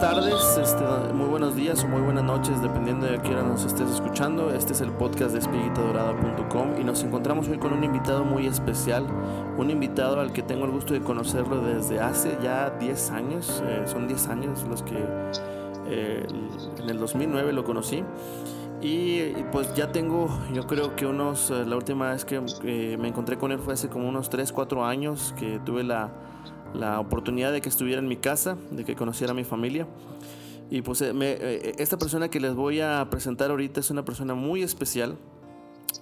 tardes, este, muy buenos días o muy buenas noches, dependiendo de a qué hora nos estés escuchando. Este es el podcast de espiguitadorada.com y nos encontramos hoy con un invitado muy especial, un invitado al que tengo el gusto de conocerlo desde hace ya 10 años, eh, son 10 años los que eh, en el 2009 lo conocí. Y, pues ya tengo, yo creo que unos, eh, la última vez que me encontré con él fue hace como unos 3, 4 años que tuve la, la oportunidad de que estuviera en mi casa, de que conociera a mi familia. Y pues eh, eh, esta persona que les voy a presentar ahorita es una persona muy especial,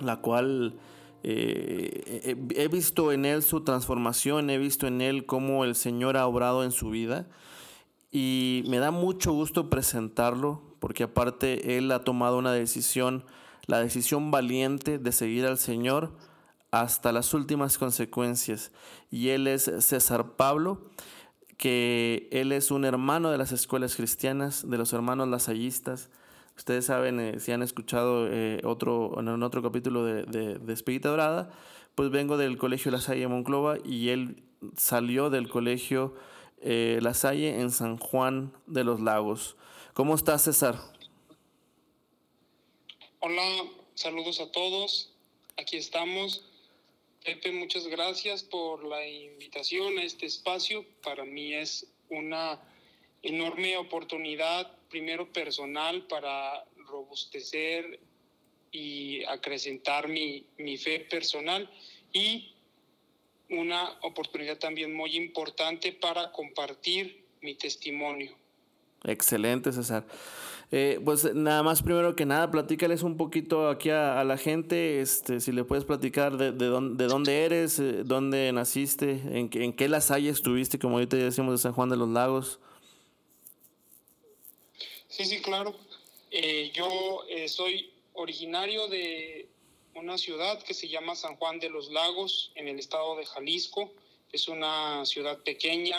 la cual eh, he visto en él su transformación, he visto en él cómo el Señor ha obrado en su vida. Y me da mucho gusto presentarlo, porque aparte él ha tomado una decisión, la decisión valiente de seguir al Señor hasta las últimas consecuencias. Y él es César Pablo, que él es un hermano de las escuelas cristianas, de los hermanos lasallistas. Ustedes saben, eh, si han escuchado eh, otro, en otro capítulo de, de, Espírita Dorada, pues vengo del Colegio La Salle Monclova y él salió del Colegio eh, La Salle en San Juan de los Lagos. ¿Cómo estás, César? Hola, saludos a todos. Aquí estamos Pepe, muchas gracias por la invitación a este espacio. Para mí es una enorme oportunidad, primero personal, para robustecer y acrecentar mi, mi fe personal y una oportunidad también muy importante para compartir mi testimonio. Excelente, César. Eh, pues nada más, primero que nada, platícales un poquito aquí a, la gente, este, si le puedes platicar de, de, dónde, de dónde eres, eh, dónde naciste, en, en qué las hayas estuviste, como ahorita decimos de San Juan de los Lagos. Sí, sí, claro. Eh, yo soy originario de una ciudad que se llama San Juan de los Lagos, en el estado de Jalisco. Es una ciudad pequeña,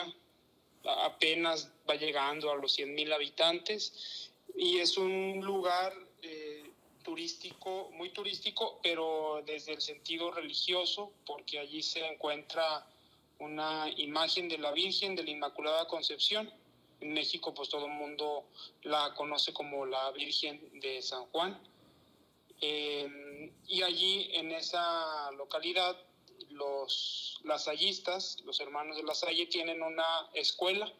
apenas va llegando a los 100 mil habitantes y es un lugar eh, turístico, muy turístico, pero desde el sentido religioso, porque allí se encuentra una imagen de la Virgen de la Inmaculada Concepción. En México, pues todo el mundo la conoce como la Virgen de San Juan. Eh, y allí, en esa localidad, los lasallistas, los hermanos de la Salle, tienen una escuela,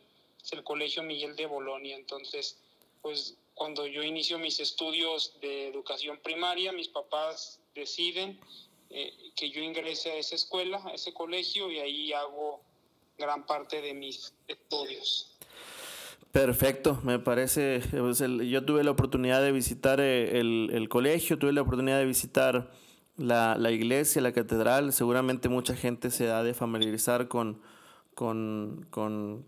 es el Colegio Miguel de Bolonia. Entonces, pues cuando yo inicio mis estudios de educación primaria, mis papás deciden eh, que yo ingrese a esa escuela, a ese colegio, y ahí hago gran parte de mis estudios. Perfecto, me parece, pues, yo tuve la oportunidad de visitar eh, el, colegio, tuve la oportunidad de visitar la, iglesia, la catedral, seguramente mucha gente se ha de familiarizar con, con, con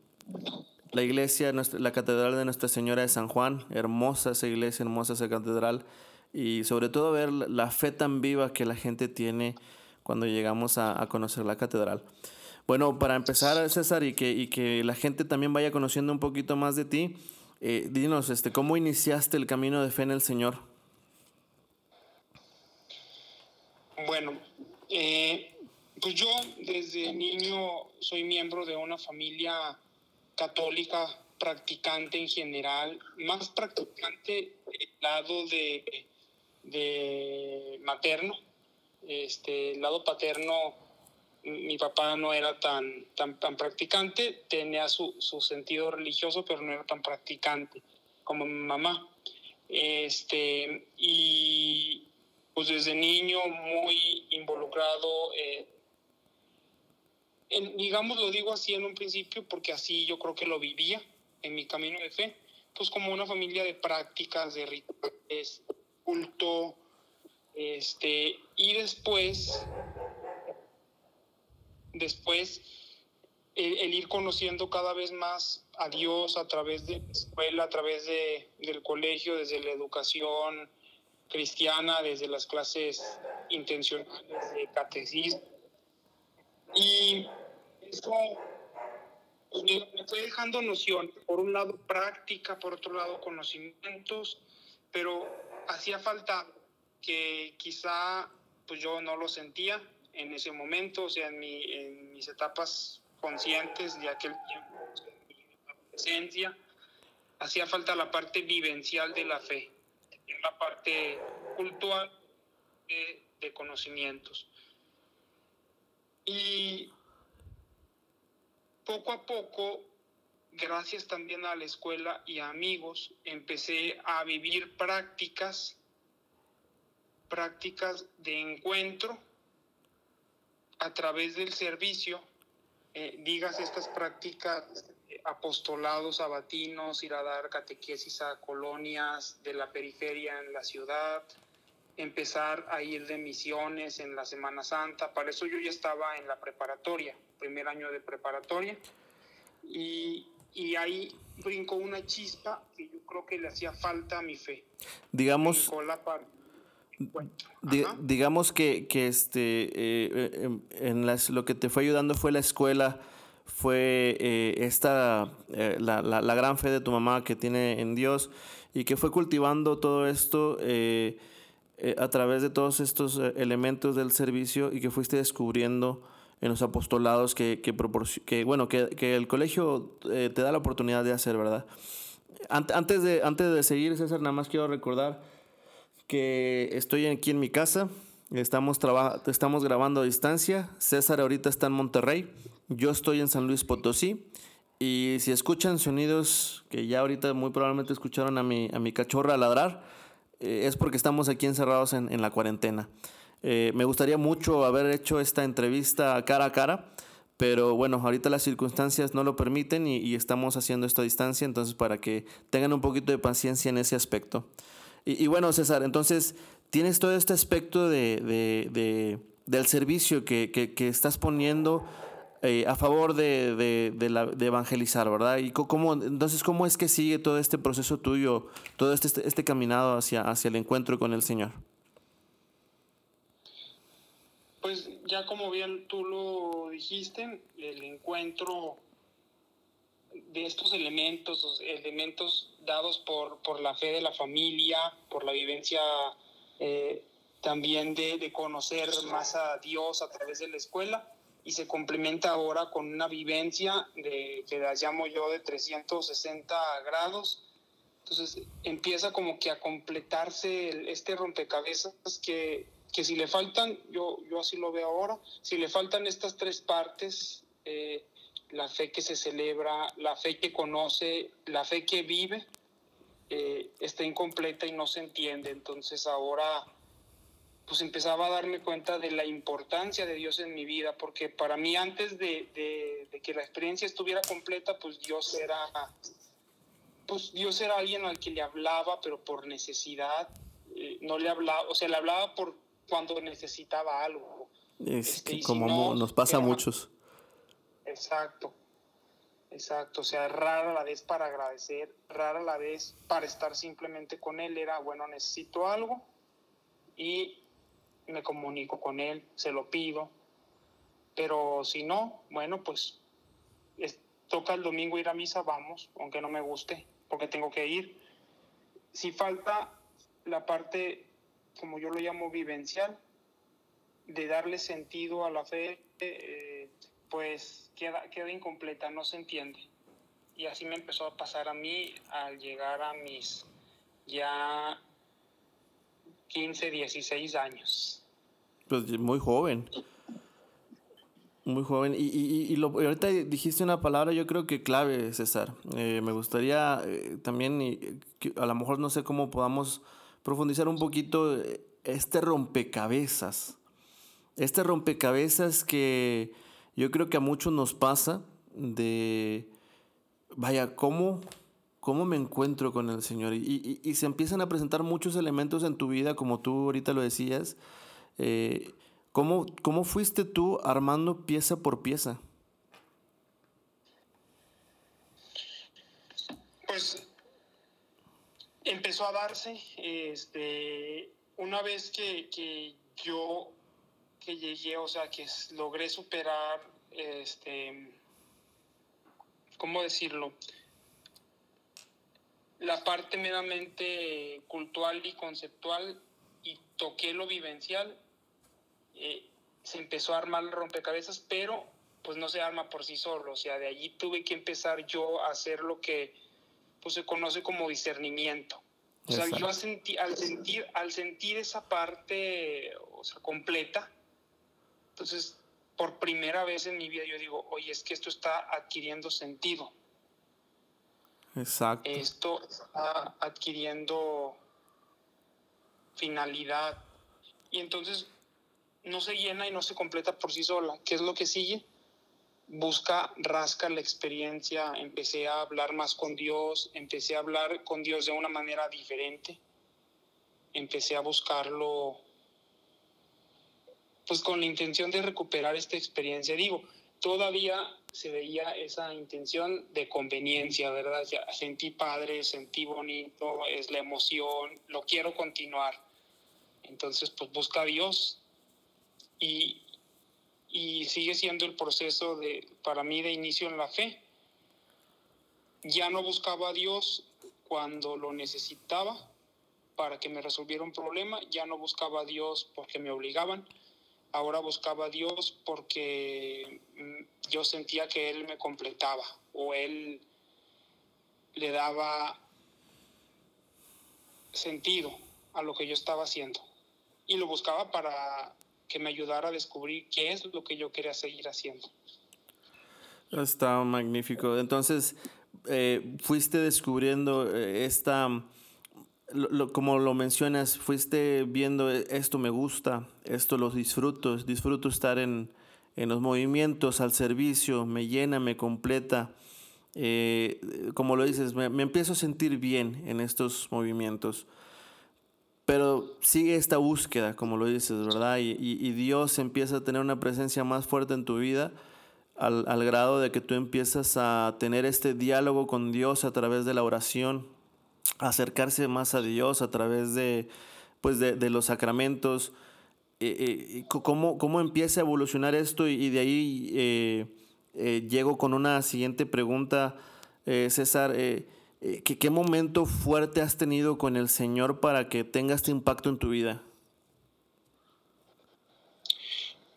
la iglesia, la catedral de Nuestra Señora de San Juan, hermosa esa iglesia, hermosa esa catedral, y sobre todo ver la fe tan viva que la gente tiene cuando llegamos a, conocer la catedral. Bueno, para empezar, César, y que, y que la gente también vaya conociendo un poquito más de ti, eh, dinos, este, ¿cómo iniciaste el camino de fe en el Señor? Bueno, eh, pues yo desde niño soy miembro de una familia católica practicante en general, más practicante el lado de, de materno, este, el lado paterno, mi papá no era tan, tan, tan practicante, tenía su, su, sentido religioso, pero no era tan practicante como mi mamá. Este, y pues desde niño muy involucrado eh, digamos, lo digo así en un principio porque así yo creo que lo vivía en mi camino de fe, pues como una familia de prácticas, de rituales, culto, este, y después, después, el, ir conociendo cada vez más a Dios a través de la escuela, a través de, del colegio, desde la educación cristiana, desde las clases intencionales de catecismo. Y eso pues, me fue dejando noción, por un lado práctica, por otro lado conocimientos, pero hacía falta que quizá pues yo no lo sentía en ese momento, o sea, en, mi, mis etapas conscientes de aquel tiempo, en mi adolescencia, hacía falta la parte vivencial de la fe, la parte cultural de, de conocimientos. Y poco a poco, gracias también a la escuela y a amigos, empecé a vivir prácticas, prácticas de encuentro a través del servicio, eh, digas estas prácticas, apostolados sabatinos, ir a dar catequesis a colonias de la periferia en la ciudad, empezar a ir de misiones en la Semana Santa. Para eso yo ya estaba en la preparatoria, primer año de preparatoria, y, y ahí brincó una chispa que yo creo que le hacía falta a mi fe. Digamos, Brincó la par- di- Ajá. digamos que, que este, eh, eh, en las, lo que te fue ayudando fue la escuela, fue eh, esta, eh, la, la- la gran fe de tu mamá que tiene en Dios y que fue cultivando todo esto eh, eh, a través de todos estos eh, elementos del servicio y que fuiste descubriendo en los apostolados que, que, que, bueno, que, que el colegio eh, te da la oportunidad de hacer, ¿verdad? Ant- Antes de, antes de seguir, César, nada más quiero recordar que estoy aquí en mi casa, estamos, estamos grabando a distancia, César ahorita está en Monterrey, yo estoy en San Luis Potosí. Y si escuchan sonidos que ya ahorita muy probablemente escucharon a mi, a mi cachorra ladrar, eh, es porque estamos aquí encerrados en, en la cuarentena. Eh, me gustaría mucho haber hecho esta entrevista cara a cara, pero bueno, ahorita las circunstancias no lo permiten y, y estamos haciendo esto a distancia, entonces para que tengan un poquito de paciencia en ese aspecto. Y, y bueno, César, entonces tienes todo este aspecto de, de- de- del servicio que, que- que estás poniendo eh, a favor de, de- la- evangelizar, ¿verdad? Y cómo, entonces, ¿cómo es que sigue todo este proceso tuyo, todo este, este, este caminado hacia, hacia el encuentro con el Señor? Pues ya como bien tú lo dijiste, el encuentro de estos elementos, los elementos dados por, por la fe de la familia, por la vivencia eh, también de, de conocer más a Dios a través de la escuela, y se complementa ahora con una vivencia de, que las llamo yo de 360 grados. Entonces empieza como que a completarse el- este rompecabezas que, que si le faltan, yo, yo así lo veo ahora, si le faltan estas tres partes, eh, la fe que se celebra, la fe que conoce, la fe que vive, eh, está incompleta y no se entiende. Entonces ahora pues empezaba a darme cuenta de la importancia de Dios en mi vida, porque para mí antes de, de- de que la experiencia estuviera completa, pues Dios era, pues Dios era alguien al que le hablaba, pero por necesidad, eh, no le hablaba, o sea, le hablaba por cuando necesitaba algo. Es Este, que y si como no, nos pasa a muchos. Exacto. Exacto, o sea, rara la vez para agradecer, rara la vez para estar simplemente con él. Era, bueno, necesito algo y me comunico con él, se lo pido. Pero si no, bueno, pues es- toca el domingo ir a misa, vamos, aunque no me guste, porque tengo que ir. Si falta la parte, como yo lo llamo, vivencial, de darle sentido a la fe, eh, pues queda, queda incompleta, no se entiende. Y así me empezó a pasar a mí al llegar a mis ya 15, 16 años. Pues muy joven. Muy joven. Y, y, y lo, ahorita dijiste una palabra, yo creo que clave, César. Eh, me gustaría eh, también, a lo mejor no sé cómo podamos profundizar un poquito eh, este rompecabezas. Este rompecabezas que yo creo que a muchos nos pasa de, vaya, ¿cómo, cómo me encuentro con el Señor? Y, y- y se empiezan a presentar muchos elementos en tu vida, como tú ahorita lo decías. Eh, ¿cómo, ¿Cómo fuiste tú armando pieza por pieza? Pues empezó a darse, este, una vez que, que yo que llegué, o sea, que logré superar, este, ¿cómo decirlo? La parte meramente cultural y conceptual y toqué lo vivencial, eh, se empezó a armar el rompecabezas, pero pues no se arma por sí solo, o sea, de allí tuve que empezar yo a hacer lo que pues se conoce como discernimiento. O sea, yo al sentir, al sentir, al sentir esa parte, o sea, completa, entonces, por primera vez en mi vida yo digo, oye, es que esto está adquiriendo sentido. Exacto. Esto está adquiriendo finalidad. Y entonces no se llena y no se completa por sí sola. ¿Qué es lo que sigue? Busca, rasca la experiencia, empecé a hablar más con Dios, empecé a hablar con Dios de una manera diferente, empecé a buscarlo pues con la intención de recuperar esta experiencia. Digo, todavía se veía esa intención de conveniencia, ¿verdad? Ya sentí padre, sentí bonito, es la emoción, lo quiero continuar. Entonces, pues busca a Dios y, y sigue siendo el proceso de, para mí de inicio en la fe. Ya no buscaba a Dios cuando lo necesitaba para que me resolviera un problema, ya no buscaba a Dios porque me obligaban, ahora buscaba a Dios porque mm, yo sentía que Él me completaba o Él le daba sentido a lo que yo estaba haciendo. Y lo buscaba para que me ayudara a descubrir qué es lo que yo quería seguir haciendo. Está magnífico. Entonces, eh, fuiste descubriendo esta como lo mencionas, fuiste viendo e, esto me gusta, esto lo disfruto, disfruto estar en, en los movimientos, al servicio, me llena, me completa. Eh, como lo dices, me, empiezo a sentir bien en estos movimientos. Pero sigue esta búsqueda, como lo dices, ¿verdad? Y, y, Dios empieza a tener una presencia más fuerte en tu vida al, al grado de que tú empiezas a tener este diálogo con Dios a través de la oración, acercarse más a Dios a través de, pues de, los sacramentos. Eh, eh, ¿cómo, ¿Cómo empieza a evolucionar esto? Y, de ahí eh, llego con una siguiente pregunta, César. ¿qué, ¿Qué momento fuerte has tenido con el Señor para que tenga este impacto en tu vida?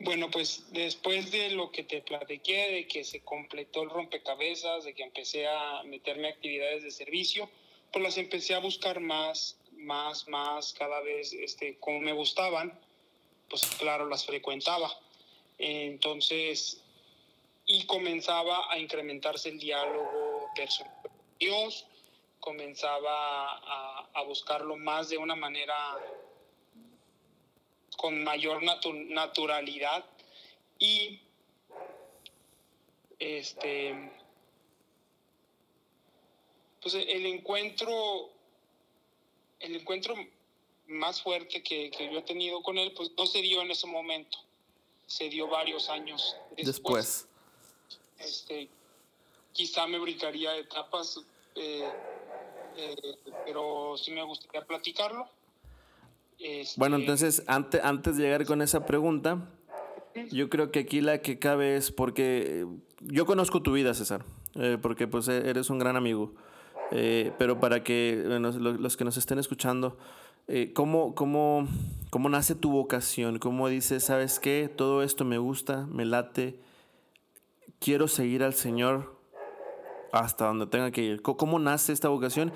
Bueno, pues después de lo que te platiqué, de que se completó el rompecabezas, de que empecé a meterme a actividades de servicio, pues las empecé a buscar más, más, más, cada vez, este, como me gustaban, pues claro, las frecuentaba. Entonces, y comenzaba a incrementarse el diálogo personal Dios, comenzaba a, buscarlo más de una manera con mayor naturalidad y este pues el encuentro, el encuentro más fuerte que, yo he tenido con él, pues no se dio en ese momento, se dio varios años después. Este, quizá me brincaría etapas, eh, eh, pero sí me gustaría platicarlo. Este, bueno, entonces, antes, antes de llegar con esa pregunta, yo creo que aquí la que cabe es porque yo conozco tu vida, César, eh, porque pues eres un gran amigo. Eh, pero para que los, que nos estén escuchando, eh, ¿cómo, cómo, cómo nace tu vocación? ¿Cómo dices, sabes qué? Todo esto me gusta, me late, quiero seguir al Señor hasta donde tenga que ir. ¿Cómo nace esta vocación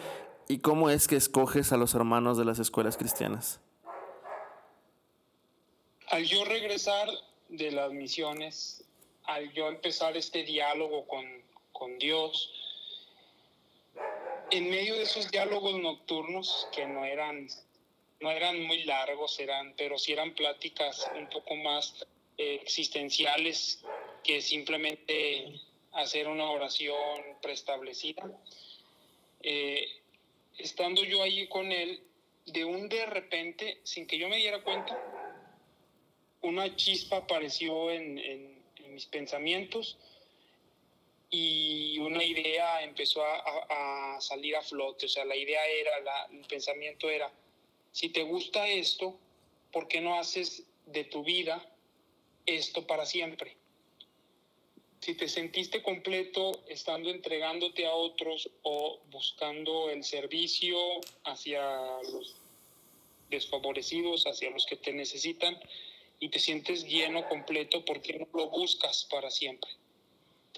y cómo es que escoges a los hermanos de las escuelas cristianas? Al yo regresar de las misiones, al yo empezar este diálogo con, con Dios, en medio de esos diálogos nocturnos que no eran, no eran muy largos, eran, pero sí eran pláticas un poco más eh, existenciales que simplemente hacer una oración preestablecida. Eh, estando yo ahí con él, de un de repente, sin que yo me diera cuenta, una chispa apareció en, en mis pensamientos y una idea empezó a, salir a flote. O sea, la idea era, la, el pensamiento era, si te gusta esto, ¿por qué no haces de tu vida esto para siempre? Si te sentiste completo estando entregándote a otros o buscando el servicio hacia los desfavorecidos, hacia los que te necesitan, y te sientes lleno, completo, ¿por qué no lo buscas para siempre?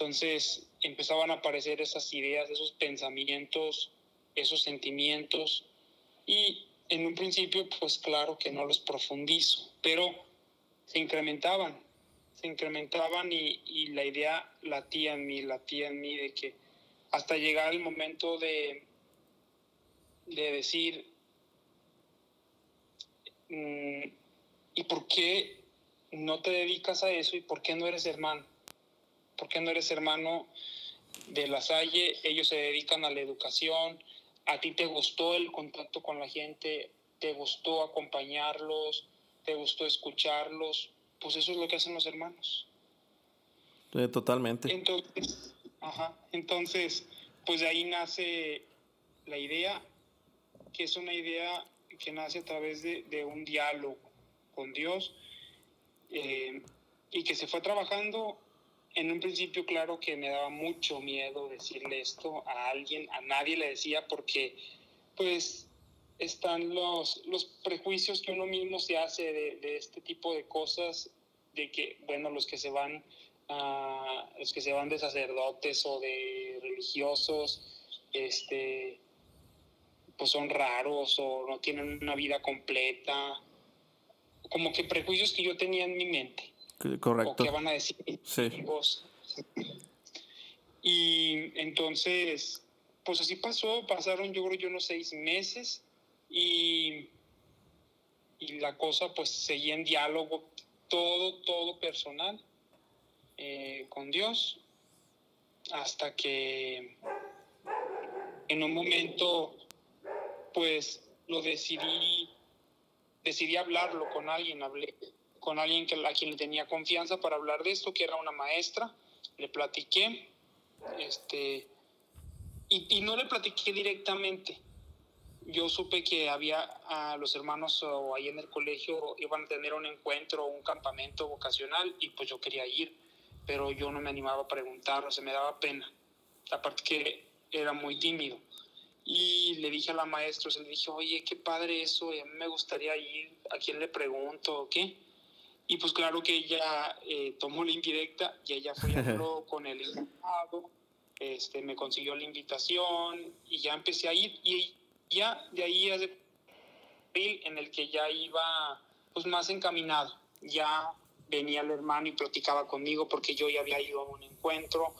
Entonces empezaban a aparecer esas ideas, esos pensamientos esos sentimientos y en un principio pues claro que no los profundizo, pero se incrementaban, se incrementaban y, la idea latía en mí, latía en mí de que hasta llegar el momento de, de decir, mm, ¿y por qué no te dedicas a eso y por qué no eres hermano? ¿Por qué no eres hermano de la Salle? Ellos se dedican a la educación, a ti te gustó el contacto con la gente, te gustó acompañarlos, te gustó escucharlos, pues eso es lo que hacen los hermanos. totalmente. Entonces, ajá, entonces, pues de ahí nace la idea, que es una idea que nace a través de, de un diálogo con Dios eh, y que se fue trabajando en un principio, claro que me daba mucho miedo decirle esto a alguien, a nadie le decía porque pues están los, los prejuicios que uno mismo se hace de, de este tipo de cosas, de que, bueno, los que se van, los que se van de sacerdotes o de religiosos, este, pues son raros o no tienen una vida completa, como que prejuicios que yo tenía en mi mente. Correcto. O van a decir sí. Y entonces, pues así pasó, pasaron yo creo yo unos seis meses y, y la cosa pues seguía en diálogo, todo, todo personal eh, con Dios, hasta que en un momento pues lo decidí, decidí hablarlo con alguien, hablé con alguien que, a quien le tenía confianza para hablar de esto, que era una maestra, le platiqué, este, y, y no le platiqué directamente. Yo supe que había a los hermanos o ahí en el colegio iban a tener un encuentro, un campamento vocacional y pues yo quería ir, pero yo no me animaba a preguntar, o se me daba pena. Aparte que era muy tímido. Y le dije a la maestra, le dije, oye, qué padre eso, a mí me gustaría ir, ¿a quién le pregunto o qué? Y pues claro que ella eh, tomó la indirecta y ella fue y habló con el invitado, este, me consiguió la invitación y ya empecé a ir y ya de ahí hace en el que ya iba pues más encaminado, ya venía el hermano y platicaba conmigo porque yo ya había ido a un encuentro,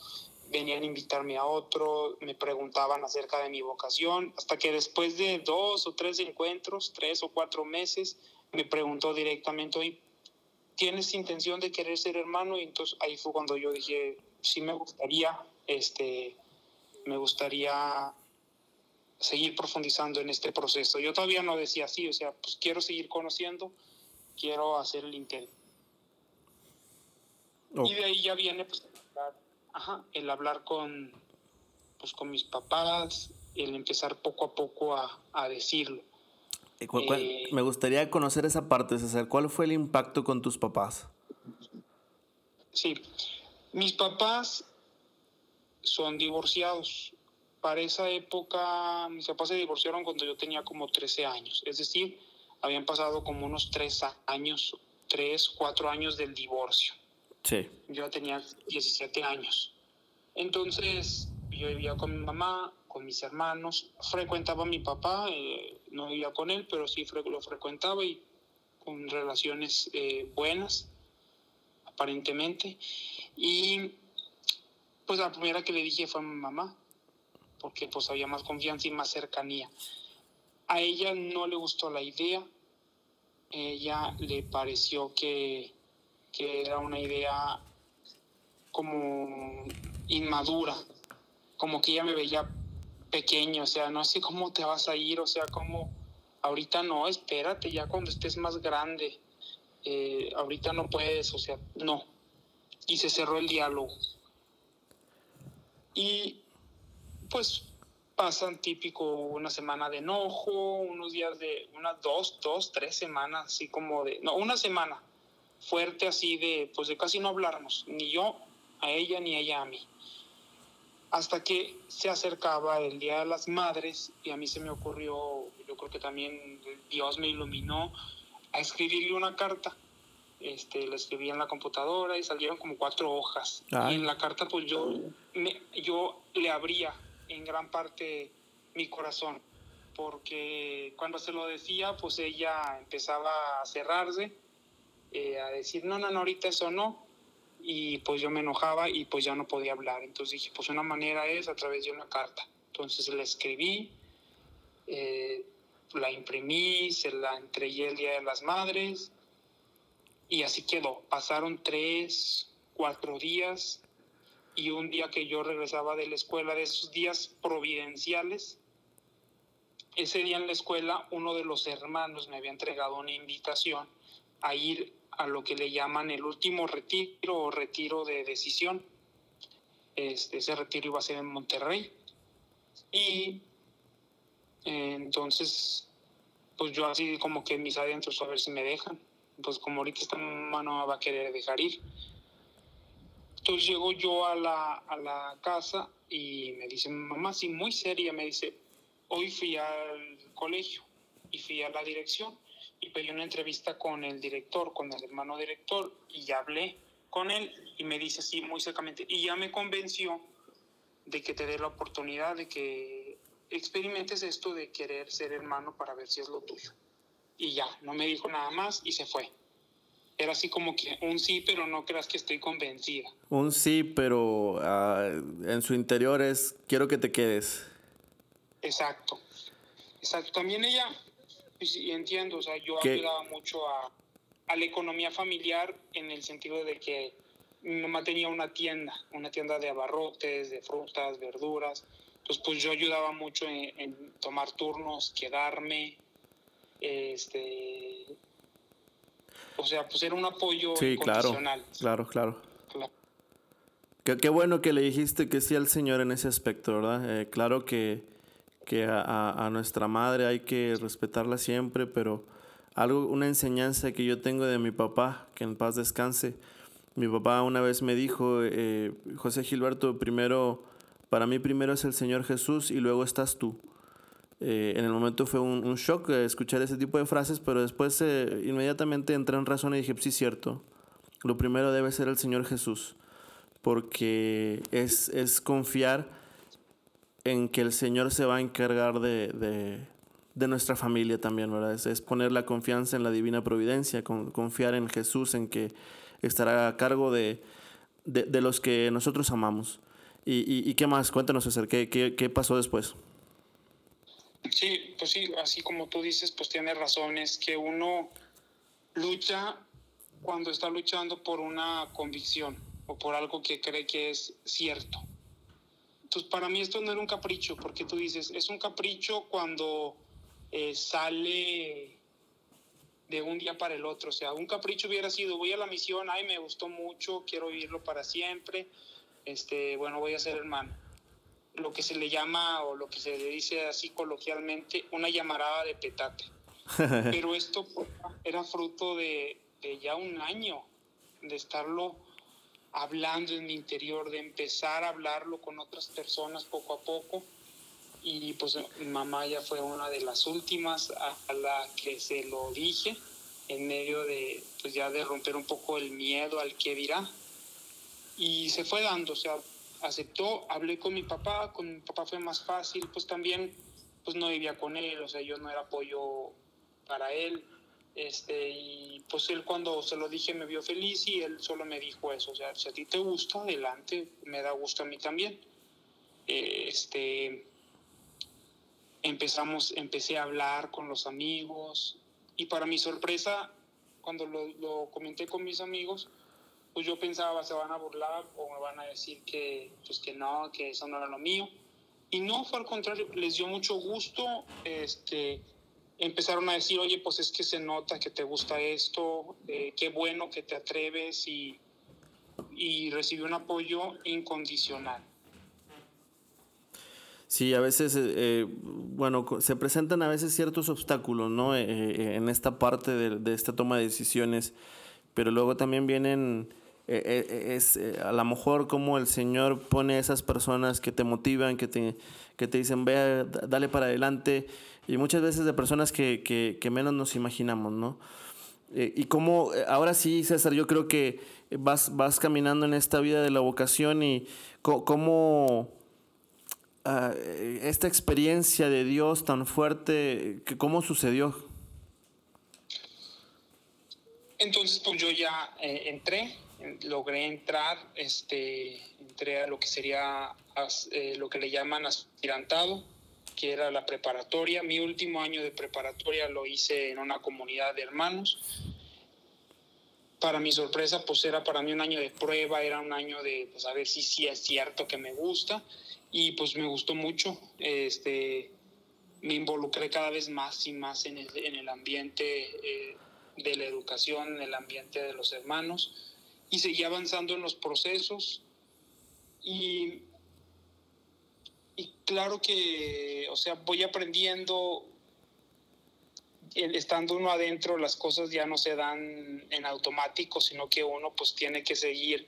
venían a invitarme a otro, me preguntaban acerca de mi vocación, hasta que después de dos o tres encuentros, tres o cuatro meses, me preguntó directamente, hoy ¿tienes intención de querer ser hermano? Y entonces ahí fue cuando yo dije, sí me gustaría, este, me gustaría seguir profundizando en este proceso. Yo todavía no decía así, o sea, pues quiero seguir conociendo, quiero hacer el intento. Oh. Y de ahí ya viene pues, el hablar, ajá, el hablar con, pues, con mis papás, el empezar poco a poco a, a decirlo. Eh, me gustaría conocer esa parte, César. ¿Cuál fue el impacto con tus papás? Sí, mis papás son divorciados. Para esa época, mis papás se divorciaron cuando yo tenía como 13 años. Es decir, habían pasado como unos 3 años, 3, 4 años del divorcio. Sí. Yo tenía 17 años. Entonces, yo vivía con mi mamá, con mis hermanos, frecuentaba a mi papá, eh, no vivía con él, pero sí lo frecuentaba y con relaciones eh, buenas, aparentemente. Y pues la primera que le dije fue a mi mamá, porque pues había más confianza y más cercanía. A ella no le gustó la idea, ella le pareció que, que era una idea como inmadura, como que ella me veía pequeño, o sea, no sé cómo te vas a ir, o sea, como ahorita no, espérate, ya cuando estés más grande, eh, ahorita no puedes, o sea, no. Y se cerró el diálogo. Y pues pasan típico una semana de enojo, unos días de, unas dos, dos, tres semanas, así como de, no, una semana fuerte así de, pues de casi no hablarnos, ni yo a ella ni ella a mí hasta que se acercaba el Día de las Madres y a mí se me ocurrió, yo creo que también Dios me iluminó a escribirle una carta. Este, la escribí en la computadora y salieron como cuatro hojas. Y en la carta pues yo, me, yo le abría en gran parte mi corazón, porque cuando se lo decía, pues ella empezaba a cerrarse, eh, a decir, no, no, no, ahorita eso no, y pues yo me enojaba y pues ya no podía hablar. Entonces dije, pues una manera es a través de una carta. Entonces la escribí, eh, la imprimí, se la entregué el Día de las Madres y así quedó. Pasaron tres, cuatro días y un día que yo regresaba de la escuela, de esos días providenciales, ese día en la escuela uno de los hermanos me había entregado una invitación a ir a lo que le llaman el último retiro o retiro de decisión. Este, ese retiro iba a ser en Monterrey. Y eh, entonces, pues yo así como que mis adentros a ver si me dejan. Pues como ahorita esta mamá no va a querer dejar ir. Entonces llego yo a la, a la casa y me dice, mamá, sí, muy seria, me dice, hoy fui al colegio y fui a la dirección y pedí una entrevista con el director, con el hermano director, y ya hablé con él y me dice así muy secamente, y ya me convenció de que te dé la oportunidad de que experimentes esto de querer ser hermano para ver si es lo tuyo. Y ya, no me dijo nada más y se fue. Era así como que un sí, pero no creas que estoy convencida. Un sí, pero ah, en su interior es quiero que te quedes. Exacto. Exacto. También ella Sí, entiendo, o sea, yo ayudaba mucho a, a, la economía familiar en el sentido de que mi mamá tenía una tienda, una tienda de abarrotes, de frutas, verduras. Entonces, pues yo ayudaba mucho en, tomar turnos, quedarme, este, o sea, pues era un apoyo sí, claro, claro, claro. Qué, qué, bueno que le dijiste que sí al Señor en ese aspecto, ¿verdad? Eh, claro que que a, nuestra madre hay que respetarla siempre, pero algo, una enseñanza que yo tengo de mi papá, que en paz descanse. Mi papá una vez me dijo, eh, José Gilberto, primero, para mí primero es el Señor Jesús y luego estás tú. Eh, en el momento fue un, shock escuchar ese tipo de frases, pero después eh, inmediatamente entré en razón y dije, sí, cierto, lo primero debe ser el Señor Jesús, porque es, es confiar en que el Señor se va a encargar de, nuestra familia también, ¿verdad? Es, poner la confianza en la divina providencia, confiar en Jesús, en que estará a cargo de, los que nosotros amamos. ¿Y, qué más? Cuéntanos, César, ¿qué, ¿qué, pasó después? Sí, pues sí, así como tú dices, pues tiene razón, es que uno lucha cuando está luchando por una convicción o por algo que cree que es cierto. Entonces, para mí esto no era un capricho, porque tú dices, es un capricho cuando eh, sale de un día para el otro. O sea, un capricho hubiera sido, voy a la misión, ay, me gustó mucho, quiero vivirlo para siempre, este, bueno, voy a ser hermano. Lo que se le llama, o lo que se le dice así coloquialmente, una llamarada de petate. Pero esto era fruto de, de ya un año de estarlo hablando en mi interior, de empezar a hablarlo con otras personas poco a poco. Y pues mi mamá ya fue una de las últimas a, la que se lo dije, en medio de, pues ya de romper un poco el miedo al que dirá. Y se fue dando, o sea, aceptó, hablé con mi papá, con mi papá fue más fácil, pues también pues no vivía con él, o sea, yo no era apoyo para él, este, y pues él cuando se lo dije me vio feliz y él solo me dijo eso, o sea, si a ti te gusta, adelante, me da gusto a mí también. Este, empezamos, empecé a hablar con los amigos y para mi sorpresa, cuando lo, lo comenté con mis amigos, pues yo pensaba, se van a burlar o me van a decir que, pues que no, que eso no era lo mío. Y no, fue al contrario, les dio mucho gusto, este, empezaron a decir, oye, pues es que se nota que te gusta esto, eh, qué bueno que te atreves y, y recibió un apoyo incondicional. Sí, a veces, eh, eh, bueno, se presentan a veces ciertos obstáculos, ¿no? en esta parte de, de, esta toma de decisiones, pero luego también vienen, es a lo mejor como el Señor pone esas personas que te motivan, que te, que te dicen, vea, dale para adelante, y muchas veces de personas que, que, menos nos imaginamos, ¿no? Eh, y como, eh, ahora sí, César, yo creo que vas, vas caminando en esta vida de la vocación y cómo, ah, esta experiencia de Dios tan fuerte, que ¿cómo sucedió? Entonces, pues yo ya eh, entré, logré entrar, este, entré a lo que sería eh, lo que le llaman aspirantado, que era la preparatoria. Mi último año de preparatoria lo hice en una comunidad de hermanos. Para mi sorpresa, pues era para mí un año de prueba, era un año de pues, a ver si sí es cierto que me gusta. Y pues me gustó mucho. Este, me involucré cada vez más y más en el, en el ambiente. Eh, de la educación en el ambiente de los hermanos y seguí avanzando en los procesos y, y claro que, o sea, voy aprendiendo, estando uno adentro, las cosas ya no se dan en automático, sino que uno pues tiene que seguir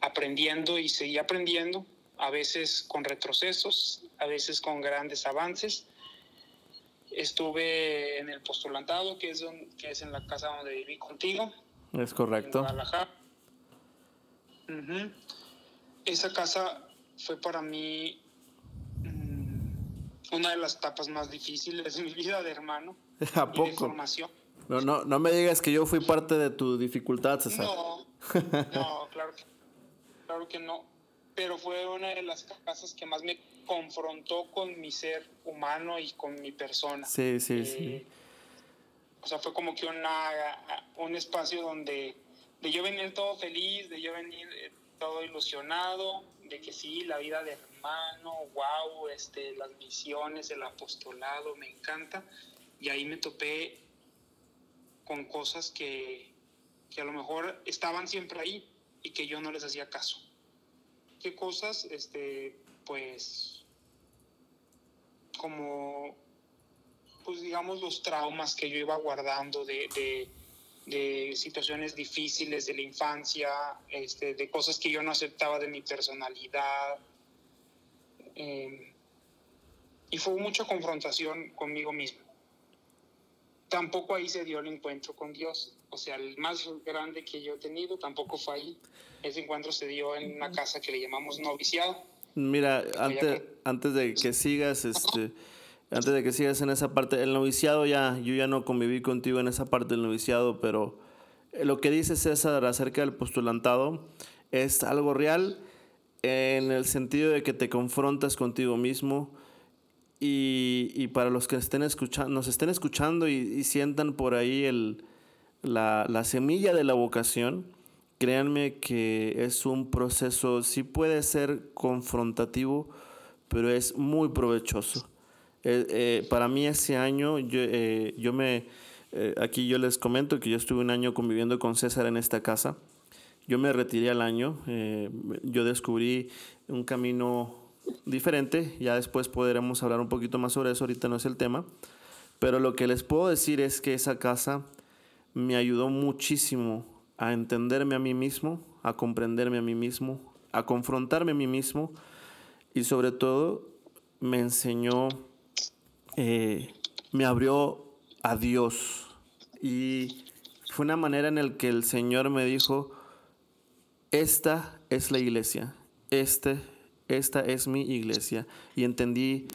aprendiendo y seguir aprendiendo, a veces con retrocesos, a veces con grandes avances Estuve en el postulantado, que es, que es en la casa donde viví contigo. Es correcto. Esa casa fue para mí mm, una de las etapas más difíciles de mi vida de hermano. ¿A poco? formación. No, no, no me digas que yo fui parte de tu dificultad, César. No, no, claro que, claro que no. Pero fue una de las casas que más me confrontó con mi ser humano y con mi persona. Sí, sí, sí. Eh, o sea, fue como que una, un espacio donde de yo venir todo feliz, de yo venir eh, todo ilusionado, de que sí, la vida de hermano, wow, este, las misiones, el apostolado, me encanta. Y ahí me topé con cosas que, que a lo mejor estaban siempre ahí y que yo no les hacía caso. ¿Qué cosas? Este, pues como, pues digamos, los traumas que yo iba guardando de, de, situaciones difíciles de la infancia, este, de cosas que yo no aceptaba de mi personalidad. Em, y fue mucha confrontación conmigo mismo. Tampoco ahí se dio el encuentro con Dios. O sea, el más grande que yo he tenido tampoco fue ahí. Ese encuentro se dio en una casa que le llamamos noviciado Mira, antes, antes de que sigas, este, antes de que sigas en esa parte, el noviciado ya, yo ya no conviví contigo en esa parte del noviciado, pero eh, lo que dice César acerca del postulantado es algo real en el sentido de que te confrontas contigo mismo y, y para los que estén escuchando, nos estén escuchando y, sientan por ahí el, la, la semilla de la vocación, créanme que es un proceso, sí puede ser confrontativo, pero es muy provechoso. Eh, eh, para mí ese año, yo, eh, yo me, aquí yo les comento que yo estuve un año conviviendo con César en esta casa. Yo me retiré al año, yo descubrí un camino diferente, ya después podremos hablar un poquito más sobre eso, ahorita no es el tema, pero lo que les puedo decir es que esa casa me ayudó muchísimo a entenderme a mí mismo, a comprenderme a mí mismo, a confrontarme a mí mismo y sobre todo me enseñó, me abrió a Dios. Y fue una manera en la que el Señor me dijo, esta es la iglesia, este, esta es mi iglesia y entendí,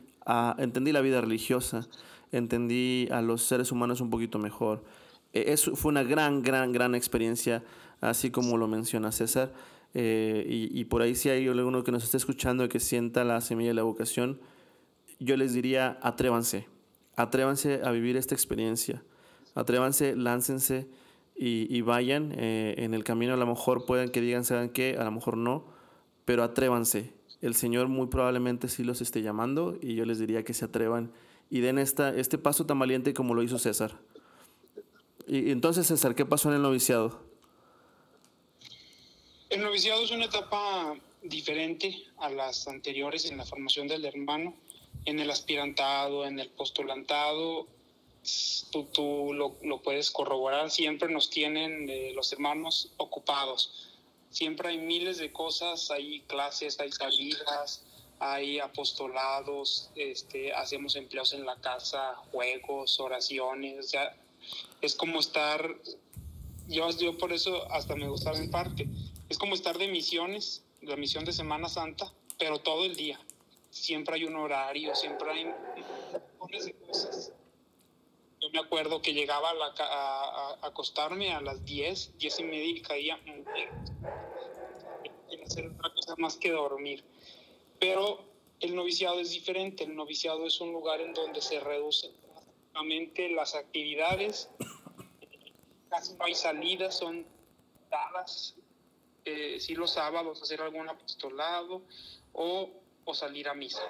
entendí la vida religiosa, entendí a los seres humanos un poquito mejor. E, eso fue una gran, gran, gran experiencia, así como lo menciona César. Eh, y, por ahí si hay alguno que nos esté escuchando que sienta la semilla de la vocación, yo les diría, atrévanse, atrévanse a vivir esta experiencia, atrévanse, láncense y, vayan eh, en el camino. A lo mejor pueden que digan, ¿saben qué? A lo mejor no, pero atrévanse. El Señor muy probablemente sí los esté llamando y yo les diría que se atrevan y den esta, este paso tan valiente como lo hizo César. Y entonces, César, ¿qué pasó en el noviciado? El noviciado es una etapa diferente a las anteriores en la formación del hermano. En el aspirantado, en el postulantado, tú, tú lo, lo, puedes corroborar, siempre nos tienen eh, los hermanos ocupados. Siempre hay miles de cosas, hay clases, hay salidas, hay apostolados, este, hacemos empleos en la casa, juegos, oraciones, ya es como estar, yo, yo por eso hasta me gustaba en parte, es como estar de misiones, la misión de Semana Santa, pero todo el día. Siempre hay un horario, siempre hay millones de cosas. Yo me acuerdo que llegaba a, la, acostarme a las 10, 10 y media y caía sin hacer otra cosa más que dormir. Pero el noviciado es diferente, el noviciado es un lugar en donde se reducen drásticamente las actividades, casi no hay salidas, son dadas, eh, sí los sábados hacer algún apostolado o, o salir a misa.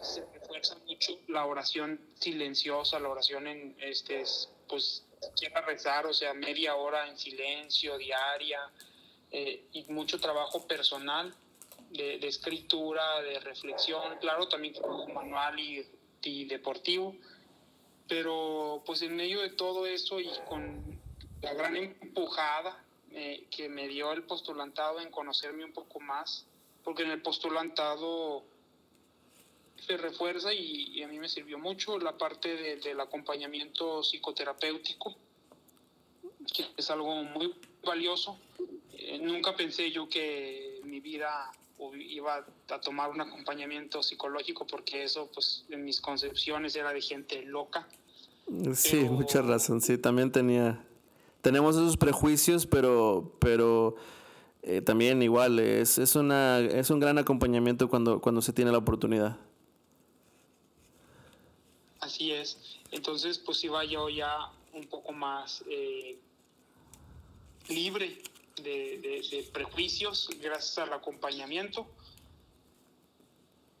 Se refuerza mucho la oración silenciosa, la oración en, este, pues, quiera rezar, o sea, media hora en silencio, diaria, eh, y mucho trabajo personal de, de, escritura, de reflexión, claro, también trabajo manual y, y, deportivo, pero pues en medio de todo eso y con la gran empujada eh, que me dio el postulantado en conocerme un poco más, porque en el postulantado se refuerza y, y a mí me sirvió mucho la parte de, del acompañamiento psicoterapéutico, que es algo muy valioso. Eh, nunca pensé yo que mi vida iba a tomar un acompañamiento psicológico porque eso pues en mis concepciones era de gente loca. Sí, pero... mucha razón, sí, también tenía, tenemos esos prejuicios, pero, pero eh, también igual, es, es, una, es un gran acompañamiento cuando, cuando se tiene la oportunidad. Así es, entonces pues iba yo ya un poco más eh, libre de, de, prejuicios gracias al acompañamiento.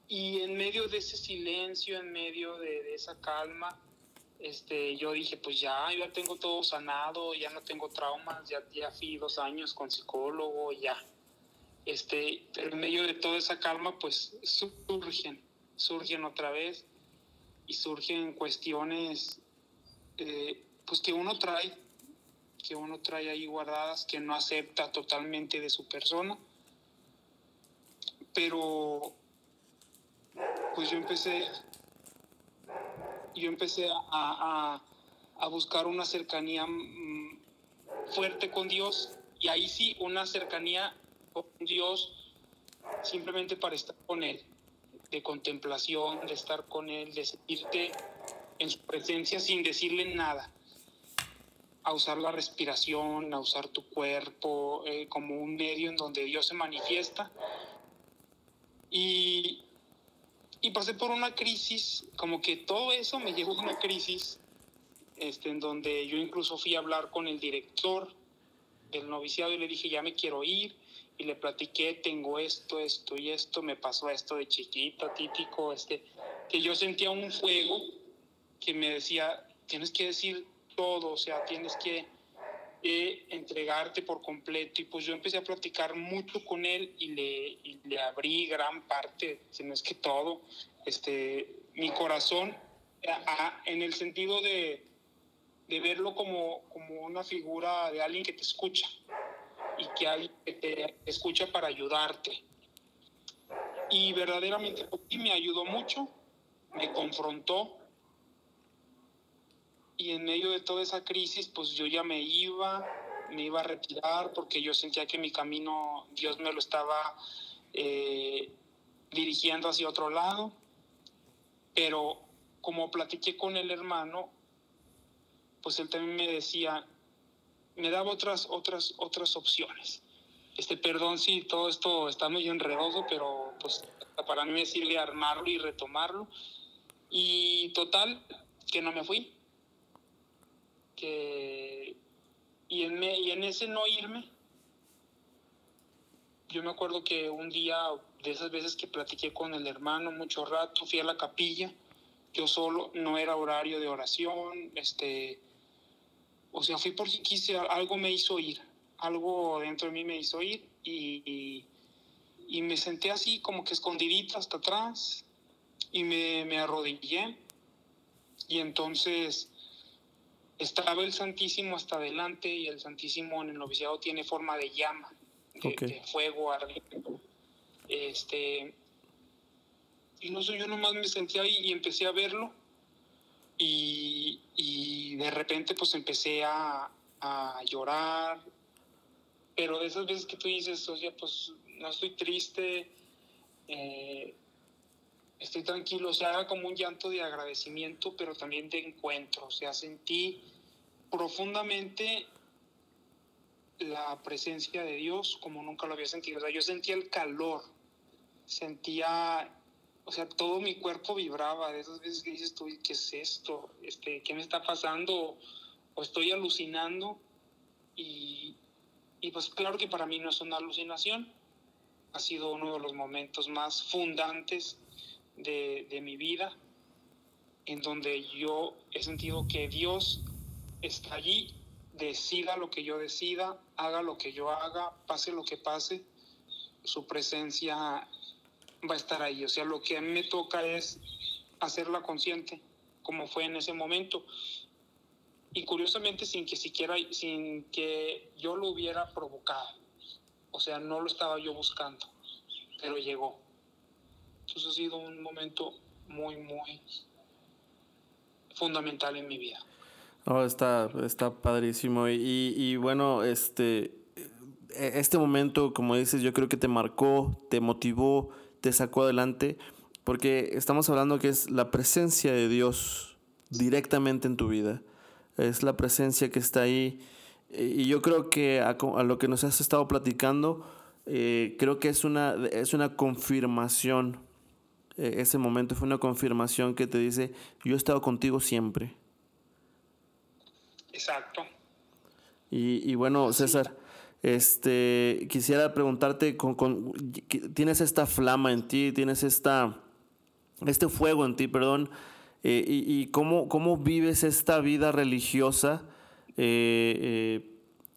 Y en medio de ese silencio, en medio de, esa calma, este, yo dije, pues ya, ya tengo todo sanado, ya no tengo traumas, ya, ya fui dos años con psicólogo, ya. Este, pero en medio de toda esa calma, pues surgen, surgen otra vez y surgen cuestiones eh, pues que uno trae que uno trae ahí guardadas que no acepta totalmente de su persona. Pero pues yo empecé, yo empecé a, a, a buscar una cercanía mmm, fuerte con Dios y ahí sí una cercanía con Dios simplemente para estar con Él, de contemplación, de estar con Él, de sentirte en su presencia sin decirle nada a usar la respiración, a usar tu cuerpo eh, como un medio en donde Dios se manifiesta. Y, y, pasé por una crisis, como que todo eso me llevó a una crisis, este, en donde yo incluso fui a hablar con el director del noviciado y le dije, ya me quiero ir, y le platiqué, tengo esto, esto y esto, me pasó esto de chiquita, típico, este, que yo sentía un fuego que me decía, tienes que decir todo, o sea, tienes que eh, entregarte por completo. Y pues yo empecé a platicar mucho con él y le, y le abrí gran parte, si no es que todo, este, mi corazón a, en el sentido de, de verlo como, como una figura de alguien que te escucha y que, hay, que te escucha para ayudarte. Y verdaderamente me ayudó mucho, me confrontó, y en medio de toda esa crisis, pues yo ya me iba, me iba a retirar porque yo sentía que mi camino Dios me lo estaba eh, dirigiendo hacia otro lado. Pero como platiqué con el hermano, pues él también me decía, me daba otras, otras, otras opciones. Este, perdón si todo esto está muy enredoso, pero pues para mí me sirve armarlo y retomarlo. Y total, que no me fui y en, me, y en ese no irme yo me acuerdo que un día de esas veces que platiqué con el hermano mucho rato fui a la capilla yo solo no era horario de oración este o sea fui porque quise algo me hizo ir algo dentro de mí me hizo ir y, y, y me senté así como que escondidito hasta atrás y me, me arrodillé y entonces estaba el Santísimo hasta adelante y el Santísimo en el noviciado tiene forma de llama, de, okay. de fuego ardiente. Este, y no sé, yo nomás me sentí ahí y empecé a verlo y, y de repente pues empecé a, a, llorar, pero de esas veces que tú dices, o sea, pues no estoy triste, eh, estoy tranquilo, o sea, como un llanto de agradecimiento, pero también de encuentro, o sea, sentí profundamente la presencia de Dios como nunca lo había sentido, o sea, yo sentía el calor, sentía, o sea, todo mi cuerpo vibraba, de esas veces que dices tú, ¿qué es esto? Este, ¿Qué me está pasando? O estoy alucinando y, y pues claro que para mí no es una alucinación, ha sido uno de los momentos más fundantes de, de mi vida, en donde yo he sentido que Dios está allí, decida lo que yo decida, haga lo que yo haga, pase lo que pase, su presencia va a estar ahí. O sea, lo que a mí me toca es hacerla consciente, como fue en ese momento. Y curiosamente sin que siquiera, sin que yo lo hubiera provocado. O sea, no lo estaba yo buscando, pero llegó. Entonces ha sido un momento muy, muy fundamental en mi vida. Oh, está, está padrísimo. Y, y, bueno, este, este momento, como dices, yo creo que te marcó, te motivó, te sacó adelante, porque estamos hablando que es la presencia de Dios directamente en tu vida. Es la presencia que está ahí. Y yo creo que a, lo que nos has estado platicando, eh, creo que es una, es una confirmación. Eh, ese momento fue una confirmación que te dice, yo he estado contigo siempre. Exacto. Y, y bueno, César, este, quisiera preguntarte, con, con, tienes esta flama en ti, tienes esta, este fuego en ti, perdón, eh, y, y cómo, cómo, vives esta vida religiosa. Eh,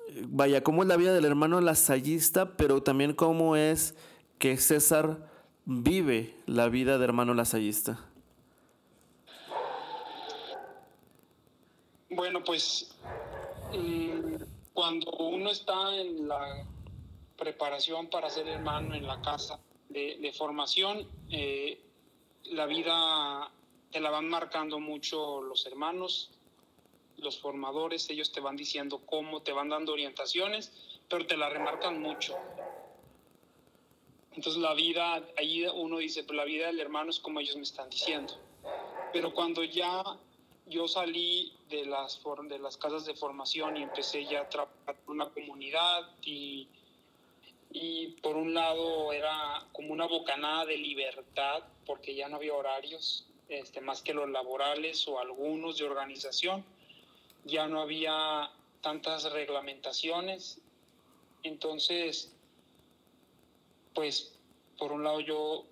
eh, vaya, cómo es la vida del hermano lasallista, pero también cómo es que César vive la vida de hermano lasallista. Bueno, pues mmm, cuando uno está en la preparación para ser hermano en la casa de, de formación, eh, la vida te la van marcando mucho los hermanos, los formadores, ellos te van diciendo cómo, te van dando orientaciones, pero te la remarcan mucho. Entonces la vida, ahí uno dice, pues la vida del hermano es como ellos me están diciendo. Pero cuando ya yo salí de las, de las casas de formación y empecé ya a trabajar con una comunidad y, y por un lado era como una bocanada de libertad porque ya no había horarios, este, más que los laborales o algunos de organización, ya no había tantas reglamentaciones, entonces, pues por un lado yo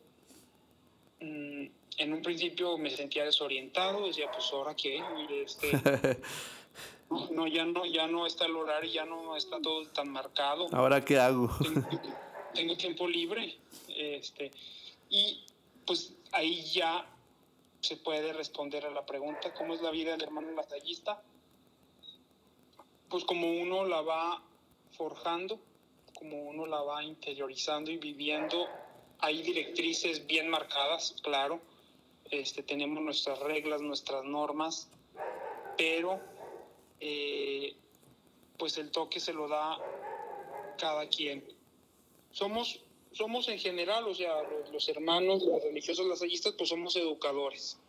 mmm, en un principio me sentía desorientado, decía, pues ahora qué, este, no, ya no, ya no está el horario, ya no está todo tan marcado. Ahora qué hago. tengo, tengo, tiempo libre, este, y pues ahí ya se puede responder a la pregunta, ¿cómo es la vida del hermano latallista? Pues como uno la va forjando, como uno la va interiorizando y viviendo, hay directrices bien marcadas, claro, este, tenemos nuestras reglas, nuestras normas, pero eh, pues el toque se lo da cada quien. Somos, somos en general, o sea, los, los hermanos, los religiosos lasallistas, pues somos educadores.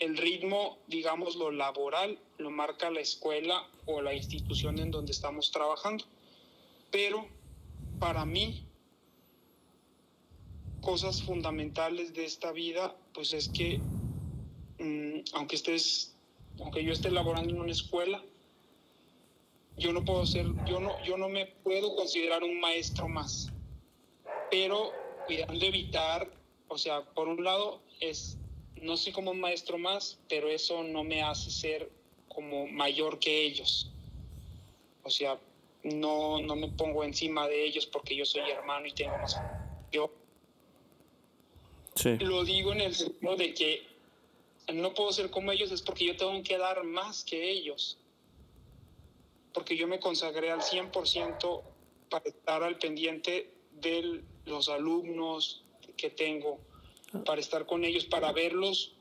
El ritmo, digamos, lo laboral lo marca la escuela o la institución en donde estamos trabajando. Pero para mí, cosas fundamentales de esta vida, pues es que mmm, aunque estés, aunque yo esté laborando en una escuela, yo no puedo ser, yo no, yo no me puedo considerar un maestro más, pero cuidando evitar, o sea, por un lado es, no soy como un maestro más, pero eso no me hace ser como mayor que ellos. O sea, no, no me pongo encima de ellos porque yo soy hermano y tengo más. Yo Lo digo en el sentido de que no puedo ser como ellos, es porque yo tengo que dar más que ellos. Porque yo me consagré al 100% para estar al pendiente de los alumnos que tengo, para estar con ellos, para verlos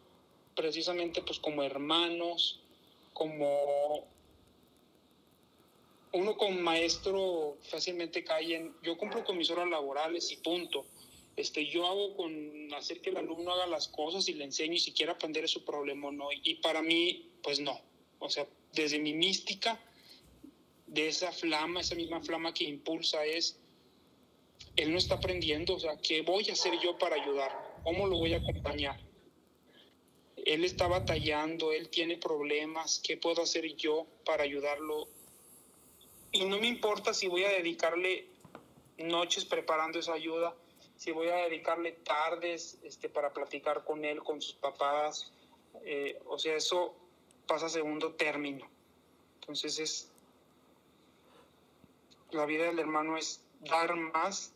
precisamente pues como hermanos, como uno con maestro fácilmente cae en, yo cumplo con mis horas laborales y punto este, yo hago con hacer que el alumno haga las cosas y le enseño y si quiere aprender es su problema o no. Y para mí, pues no. O sea, desde mi mística, de esa flama, esa misma flama que impulsa es, él no está aprendiendo, o sea, ¿qué voy a hacer yo para ayudar? ¿Cómo lo voy a acompañar? Él está batallando, él tiene problemas, ¿qué puedo hacer yo para ayudarlo? Y no me importa si voy a dedicarle noches preparando esa ayuda, si voy a dedicarle tardes este, para platicar con él, con sus papás, eh, o sea, eso pasa a segundo término. Entonces es, la vida del hermano es dar más,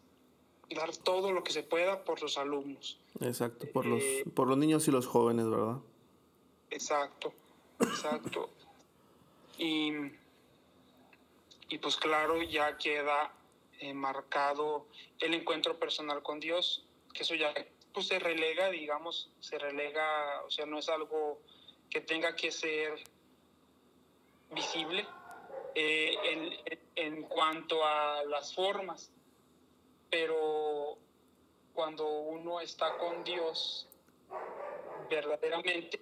dar todo lo que se pueda por sus alumnos. Exacto, por los, eh, por los niños y los jóvenes, ¿verdad? Exacto, exacto. y, y pues claro, ya queda eh, marcado el encuentro personal con Dios, que eso ya pues, se relega, digamos, se relega, o sea, no es algo que tenga que ser visible eh, en, en cuanto a las formas, pero cuando uno está con Dios verdaderamente,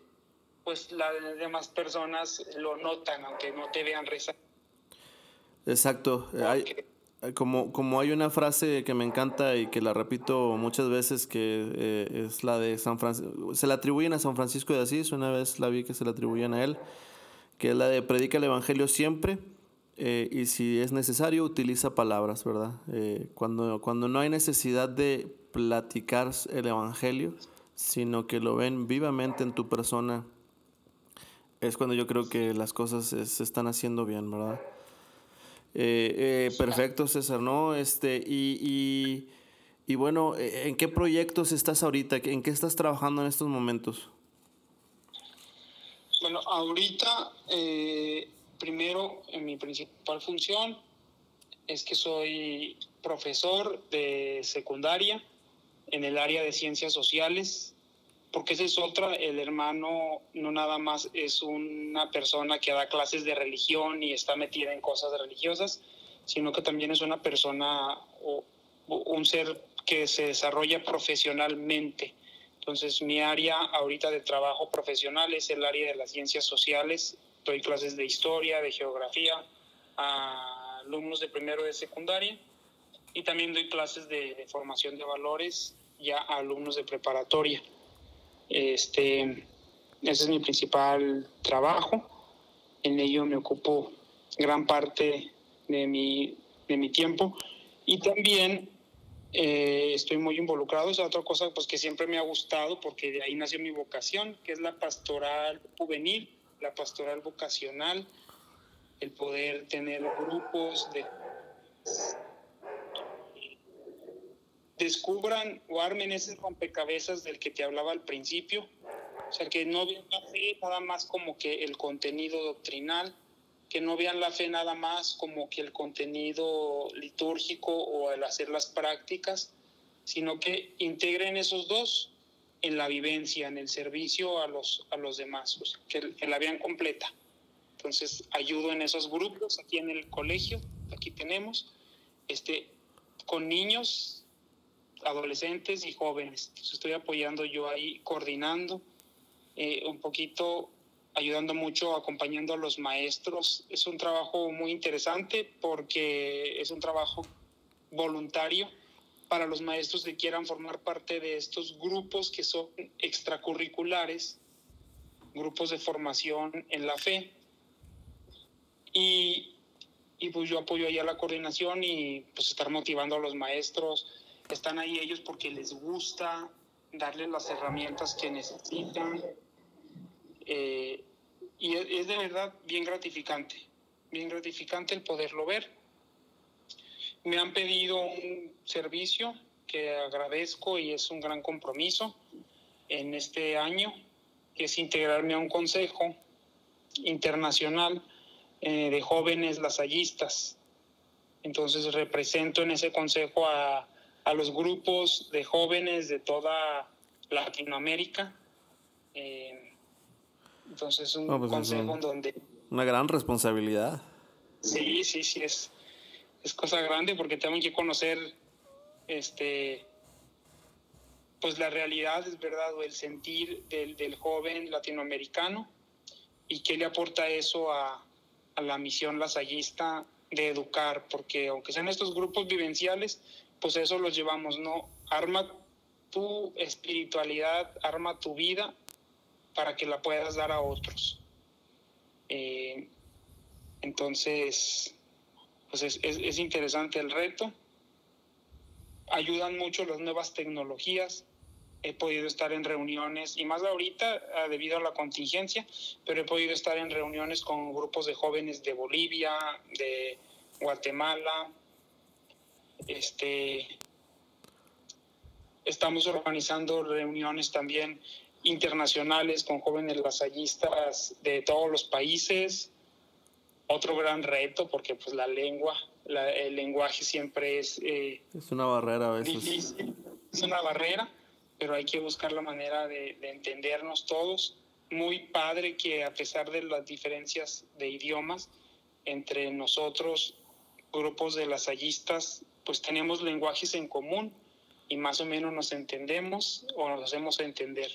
pues las demás personas lo notan, aunque no te vean rezar. Exacto. Hay, como, como hay una frase que me encanta y que la repito muchas veces, que eh, es la de San Francisco, se la atribuyen a San Francisco de Asís, una vez la vi que se la atribuyen a él, que es la de predica el Evangelio siempre eh, y si es necesario utiliza palabras, ¿verdad? Eh, cuando, cuando no hay necesidad de platicar el Evangelio, sino que lo ven vivamente en tu persona, es cuando yo creo que las cosas se están haciendo bien, ¿verdad? Eh, eh, perfecto, César, ¿no? Este, y, y, bueno, eh, ¿en qué proyectos estás ahorita? ¿En qué estás trabajando en estos momentos? Bueno, ahorita, primero, en mi principal función es que soy profesor de secundaria en el área de ciencias sociales porque esa es otra, el hermano no nada más es una persona que da clases de religión y está metida en cosas religiosas, sino que también es una persona o un ser que se desarrolla profesionalmente. Entonces mi área ahorita de trabajo profesional es el área de las ciencias sociales, doy clases de historia, de geografía a alumnos de primero de secundaria y también doy clases de, de formación de valores ya a alumnos de preparatoria. Este, ese es mi principal trabajo. En ello me ocupo gran parte de mi, de mi tiempo. Y también eh, estoy muy involucrado. Es otra cosa pues, que siempre me ha gustado porque de ahí nació mi vocación, que es la pastoral juvenil, la pastoral vocacional, el poder tener grupos de descubran o armen ese rompecabezas del que te hablaba al principio. O sea, que no vean la fe nada más como que el contenido doctrinal, que no vean la fe nada más como que el contenido litúrgico o el hacer las prácticas, sino que integren esos dos en la vivencia, en el servicio a los, a los demás, o sea, que, que la vean completa. Entonces, ayudo en esos grupos, aquí en el colegio, aquí tenemos, este, con niños adolescentes y jóvenes. estoy apoyando yo ahí, coordinando, eh, un poquito ayudando mucho, acompañando a los maestros. Es un trabajo muy interesante porque es un trabajo voluntario para los maestros que quieran formar parte de estos grupos que son extracurriculares, grupos de formación en la fe. Y, y pues yo apoyo ahí a la coordinación y pues estar motivando a los maestros, están ahí ellos porque les gusta darles las herramientas que necesitan. Eh, y es, de verdad bien gratificante, bien gratificante el poderlo ver. Me han pedido un servicio que agradezco y es un gran compromiso en este año, que es integrarme a un consejo internacional eh, de jóvenes lasallistas. Entonces represento en ese consejo a a los grupos de jóvenes de toda Latinoamérica. Eh, entonces, un pues consejo donde... Una gran responsabilidad. Sí, sí, sí, es, es cosa grande porque tengo que conocer este, pues la realidad es verdad o el sentir del, del joven latinoamericano y qué le aporta eso a, a la misión lasallista de educar, porque aunque sean estos grupos vivenciales, pues eso los llevamos, ¿no? Arma tu espiritualidad, arma tu vida para que la puedas dar a otros. Eh, entonces, pues es, es, es interesante el reto. Ayudan mucho las nuevas tecnologías, he podido estar en reuniones, y más ahorita ah, debido a la contingencia, pero he podido estar en reuniones con grupos de jóvenes de Bolivia, de Guatemala. Este, estamos organizando reuniones también internacionales con jóvenes lasallistas de todos los países. Otro gran reto porque pues la lengua, la, el lenguaje siempre es... Eh, es una barrera a veces. Difícil, es una barrera pero hay que buscar la manera de, de, entendernos todos. Muy padre que a pesar de las diferencias de idiomas entre nosotros, grupos de lasallistas, pues tenemos lenguajes en común y más o menos nos entendemos o nos hacemos entender.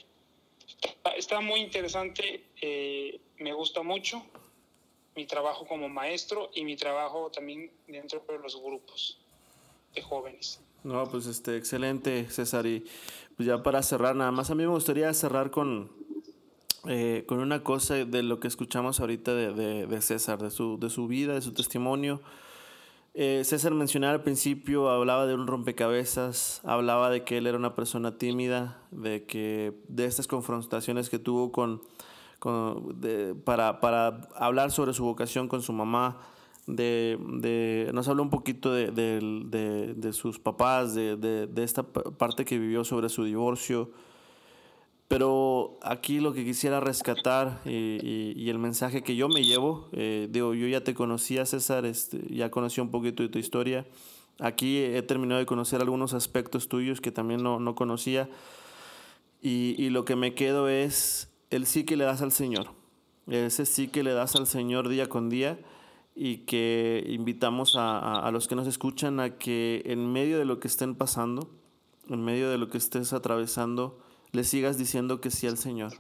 Está, muy interesante, eh, me gusta mucho mi trabajo como maestro y mi trabajo también dentro de los grupos de jóvenes. No, pues este, excelente, César. Y pues ya para cerrar, nada más a mí me gustaría cerrar con, eh, con una cosa de lo que escuchamos ahorita de, de, de, César, de su, de su vida, de su testimonio. Eh, César mencionaba al principio, hablaba de un rompecabezas, hablaba de que él era una persona tímida, de que de estas confrontaciones que tuvo con, con para, para hablar sobre su vocación con su mamá, de, de, nos habló un poquito de, de, de sus papás, de, esta parte que vivió sobre su divorcio. Pero aquí lo que quisiera rescatar y, y, y el mensaje que yo me llevo, eh, digo, yo ya te conocía, César, este, ya conocí un poquito de tu historia. Aquí he terminado de conocer algunos aspectos tuyos que también no, no conocía. Y, y lo que me quedo es el sí que le das al Señor. Ese sí que le das al Señor día con día y que invitamos a, a, a, los que nos escuchan a que en medio de lo que estén pasando, en medio de lo que estés atravesando, le sigas diciendo que sí al Señor.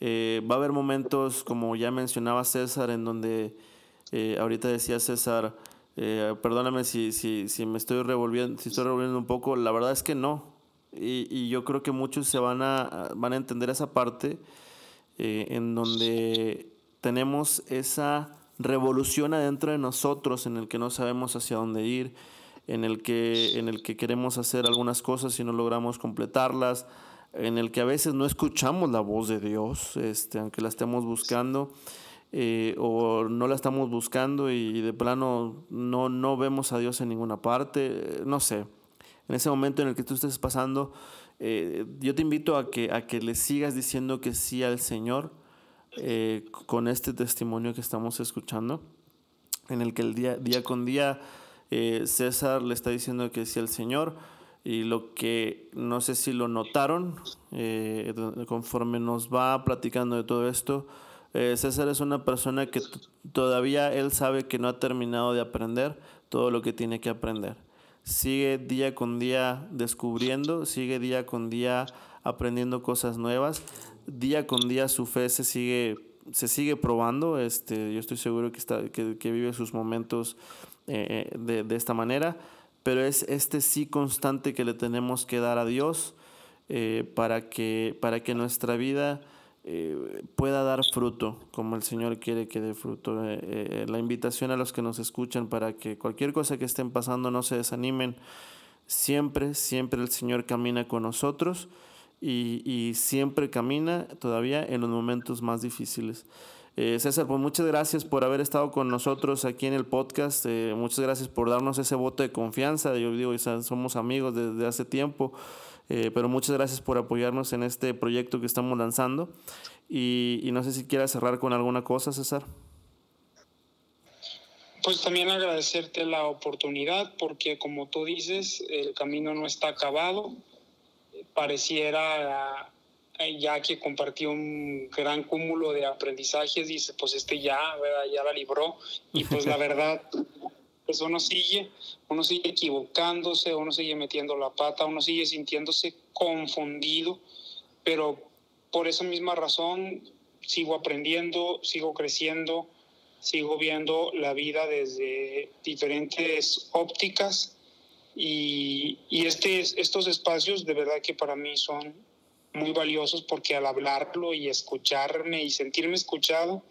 Eh, va a haber momentos, como ya mencionaba César, en donde eh, ahorita decía César, eh, perdóname si, si, si, me estoy revolviendo, si estoy revolviendo un poco, la verdad es que no. Y, y yo creo que muchos se van a, van a entender esa parte en donde tenemos esa revolución adentro de nosotros en el que no sabemos hacia dónde ir, en el que, en el que queremos hacer algunas cosas y no logramos completarlas, en el que a veces no escuchamos la voz de Dios, este, aunque la estemos buscando. Eh, o no la estamos buscando y de plano no, no vemos a Dios en ninguna parte, no sé. En ese momento en el que tú estés pasando, eh, yo te invito a que, a que le sigas diciendo que sí al Señor eh, con este testimonio que estamos escuchando, en el que el día, día con día eh, César le está diciendo que sí al Señor, y lo que no sé si lo notaron, eh, conforme nos va platicando de todo esto, eh, César es una persona que todavía él sabe que no ha terminado de aprender todo lo que tiene que aprender. Sigue día con día descubriendo, sigue día con día aprendiendo cosas nuevas día con día su fe se sigue, se sigue probando. Este, yo estoy seguro que, está, que, vive sus momentos eh, de, de, esta manera, pero es este sí constante que le tenemos que dar a Dios eh, para, que, para que nuestra vida eh, pueda dar fruto, como el Señor quiere que dé fruto. Eh, la invitación a los que nos escuchan para que cualquier cosa que estén pasando no se desanimen. Siempre, siempre el Señor camina con nosotros y, y, siempre camina todavía en los momentos más difíciles. Eh, César, pues muchas gracias por haber estado con nosotros aquí en el podcast. Eh, muchas gracias por darnos ese voto de confianza. Yo digo, somos amigos desde hace tiempo, eh, pero muchas gracias por apoyarnos en este proyecto que estamos lanzando. Y, no sé si quieras cerrar con alguna cosa, César. Pues también agradecerte la oportunidad porque como tú dices, el camino no está acabado pareciera ya que compartió un gran cúmulo de aprendizajes, dice, pues este ya, ¿verdad? ya la libró. Y pues la verdad, pues uno sigue, uno sigue equivocándose, uno sigue metiendo la pata, uno sigue sintiéndose confundido, pero por esa misma razón sigo aprendiendo, sigo creciendo, sigo viendo la vida desde diferentes ópticas y, y este, estos espacios de verdad que para mí son muy valiosos porque al hablarlo y escucharme y sentirme escuchado,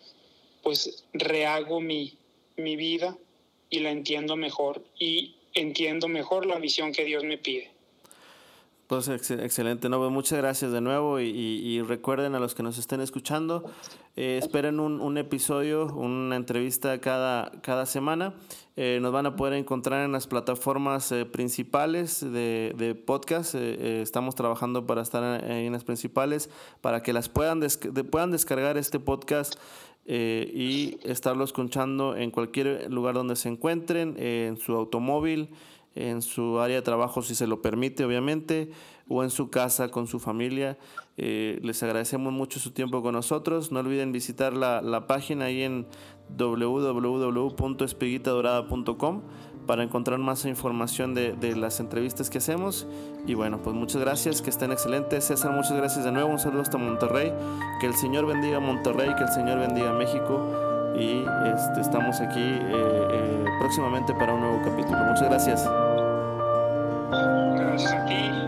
pues rehago mi, mi vida y la entiendo mejor y entiendo mejor la visión que Dios me pide. Pues excelente, no, pues, muchas gracias de nuevo y, recuerden a los que nos estén escuchando, eh, esperen un, un, episodio, una entrevista cada, cada semana. Eh, nos van a poder encontrar en las plataformas eh, principales de, de podcast. estamos trabajando para estar en, las principales, para que las puedan, puedan descargar este podcast y estarlo escuchando en cualquier lugar donde se encuentren, en su automóvil en su área de trabajo si se lo permite, obviamente, o en su casa con su familia. Eh, les agradecemos mucho su tiempo con nosotros. No olviden visitar la, la página ahí en www.espiguitadorada.com para encontrar más información de, de, las entrevistas que hacemos. Y bueno, pues muchas gracias, que estén excelentes. César, muchas gracias de nuevo. Un saludo hasta Monterrey. Que el Señor bendiga Monterrey, que el Señor bendiga México y este, estamos aquí eh, eh, próximamente para un nuevo capítulo. Muchas gracias. University